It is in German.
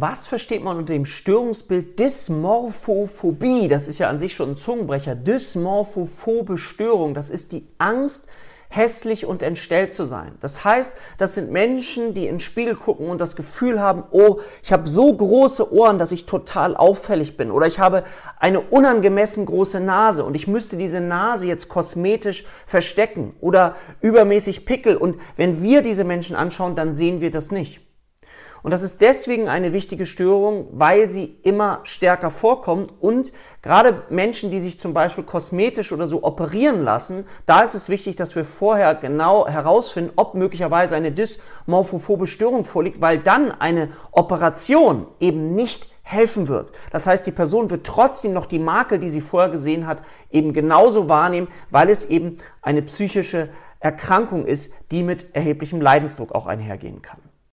Was versteht man unter dem Störungsbild Dysmorphophobie? Das ist ja an sich schon ein Zungenbrecher. Dysmorphophobe Störung, das ist die Angst, hässlich und entstellt zu sein. Das heißt, das sind Menschen, die in den Spiegel gucken und das Gefühl haben, oh, ich habe so große Ohren, dass ich total auffällig bin oder ich habe eine unangemessen große Nase und ich müsste diese Nase jetzt kosmetisch verstecken oder übermäßig Pickel und wenn wir diese Menschen anschauen, dann sehen wir das nicht. Und das ist deswegen eine wichtige Störung, weil sie immer stärker vorkommt und gerade Menschen, die sich zum Beispiel kosmetisch oder so operieren lassen, da ist es wichtig, dass wir vorher genau herausfinden, ob möglicherweise eine dysmorphophobe Störung vorliegt, weil dann eine Operation eben nicht helfen wird. Das heißt, die Person wird trotzdem noch die Makel, die sie vorher gesehen hat, eben genauso wahrnehmen, weil es eben eine psychische Erkrankung ist, die mit erheblichem Leidensdruck auch einhergehen kann.